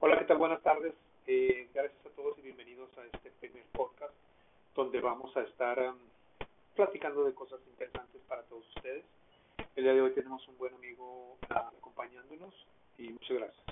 Hola qué tal? Buenas tardes. Eh, gracias a todos y bienvenidos a este primer podcast donde vamos a estar um, platicando de cosas interesantes para todos ustedes. El día de hoy tenemos un buen amigo uh, acompañándonos y muchas gracias.